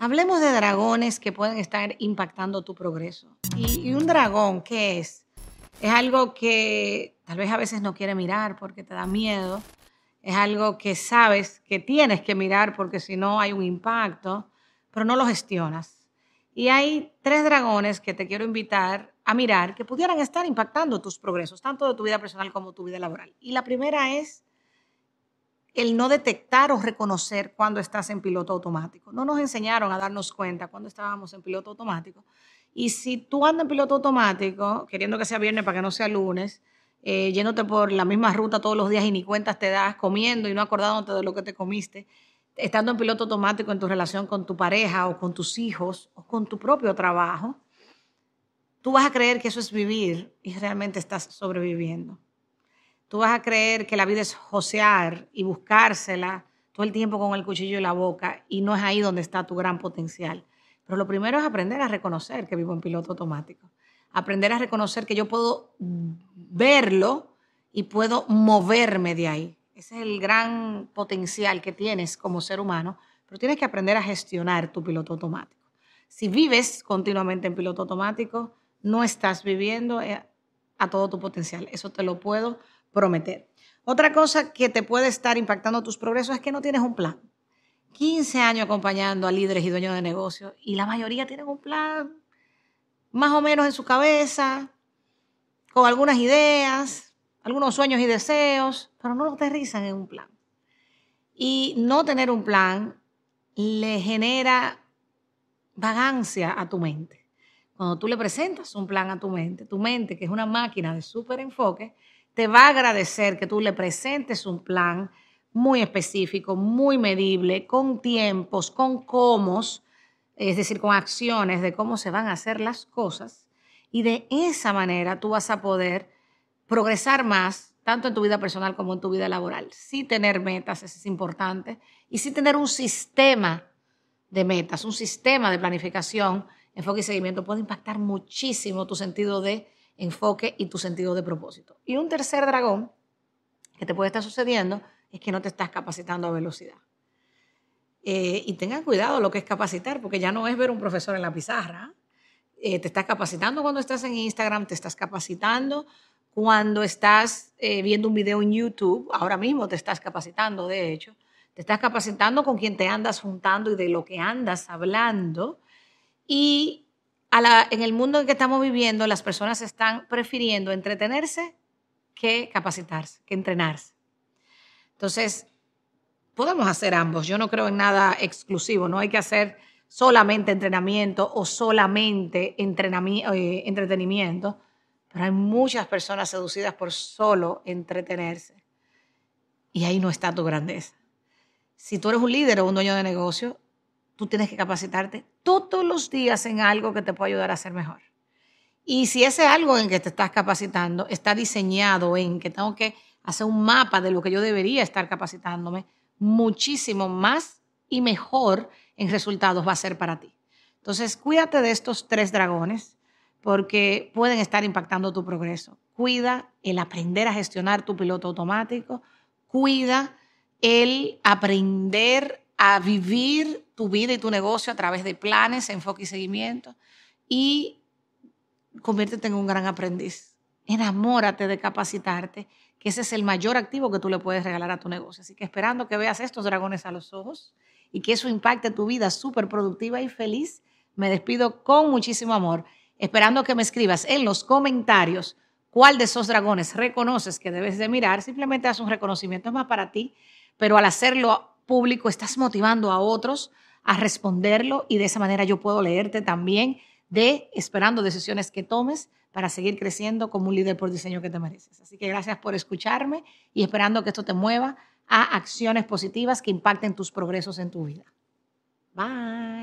Hablemos de dragones que pueden estar impactando tu progreso. ¿Y, un dragón qué es? Es algo que tal vez a veces no quiere mirar porque te da miedo. Es algo que sabes que tienes que mirar porque si no hay un impacto, pero no lo gestionas. Y hay tres dragones que te quiero invitar a mirar que pudieran estar impactando tus progresos, tanto de tu vida personal como tu vida laboral. Y la primera es el no detectar o reconocer cuando estás en piloto automático. No nos enseñaron a darnos cuenta cuando estábamos en piloto automático. Y si tú andas en piloto automático, queriendo que sea viernes para que no sea lunes, eh, yéndote por la misma ruta todos los días y ni cuentas te das, comiendo y no acordándote de lo que te comiste, estando en piloto automático en tu relación con tu pareja o con tus hijos o con tu propio trabajo, tú vas a creer que eso es vivir y realmente estás sobreviviendo. Tú vas a creer que la vida es josear y buscársela todo el tiempo con el cuchillo en la boca y no es ahí donde está tu gran potencial. Pero lo primero es aprender a reconocer que vivo en piloto automático. Aprender a reconocer que yo puedo verlo y puedo moverme de ahí. Ese es el gran potencial que tienes como ser humano, pero tienes que aprender a gestionar tu piloto automático. Si vives continuamente en piloto automático, no estás viviendo eh, a todo tu potencial. Eso te lo puedo prometer. Otra cosa que te puede estar impactando tus progresos es que no tienes un plan. 15 años acompañando a líderes y dueños de negocios y la mayoría tienen un plan más o menos en su cabeza, con algunas ideas, algunos sueños y deseos, pero no lo aterrizan en un plan. Y no tener un plan le genera vagancia a tu mente. Cuando tú le presentas un plan a tu mente, tu mente, que es una máquina de súper enfoque, te va a agradecer que tú le presentes un plan muy específico, muy medible, con tiempos, con cómo, es decir, con acciones de cómo se van a hacer las cosas. Y de esa manera tú vas a poder progresar más, tanto en tu vida personal como en tu vida laboral. Sí tener metas, eso es importante, y sí tener un sistema de metas, un sistema de planificación, enfoque y seguimiento puede impactar muchísimo tu sentido de enfoque y tu sentido de propósito. Y un tercer dragón que te puede estar sucediendo es que no te estás capacitando a velocidad. Eh, y tengan cuidado lo que es capacitar, porque ya no es ver un profesor en la pizarra. Eh, te estás capacitando cuando estás en Instagram, te estás capacitando cuando estás eh, viendo un video en YouTube, ahora mismo te estás capacitando, de hecho, te estás capacitando con quien te andas juntando y de lo que andas hablando. Y en el mundo en que estamos viviendo, las personas están prefiriendo entretenerse que capacitarse, que entrenarse. Entonces, podemos hacer ambos. Yo no creo en nada exclusivo. No hay que hacer solamente entrenamiento o solamente eh, entretenimiento. Pero hay muchas personas seducidas por solo entretenerse. Y ahí no está tu grandeza. Si tú eres un líder o un dueño de negocio, tú tienes que capacitarte todos los días en algo que te pueda ayudar a ser mejor. Y si ese algo en que te estás capacitando está diseñado en que tengo que hacer un mapa de lo que yo debería estar capacitándome, muchísimo más y mejor en resultados va a ser para ti. Entonces, cuídate de estos tres dragones porque pueden estar impactando tu progreso. Cuida el aprender a gestionar tu piloto automático. Cuida el aprender a vivir tu vida y tu negocio a través de planes, enfoque y seguimiento y conviértete en un gran aprendiz. Enamórate de capacitarte, que ese es el mayor activo que tú le puedes regalar a tu negocio. Así que esperando que veas estos dragones a los ojos y que eso impacte tu vida súper productiva y feliz, me despido con muchísimo amor, esperando que me escribas en los comentarios cuál de esos dragones reconoces que debes de mirar. Simplemente haz un reconocimiento, es más para ti, pero al hacerlo público, estás motivando a otros a responderlo y de esa manera yo puedo leerte también de esperando decisiones que tomes para seguir creciendo como un líder por diseño que te mereces. Así que gracias por escucharme y esperando que esto te mueva a acciones positivas que impacten tus progresos en tu vida. Bye.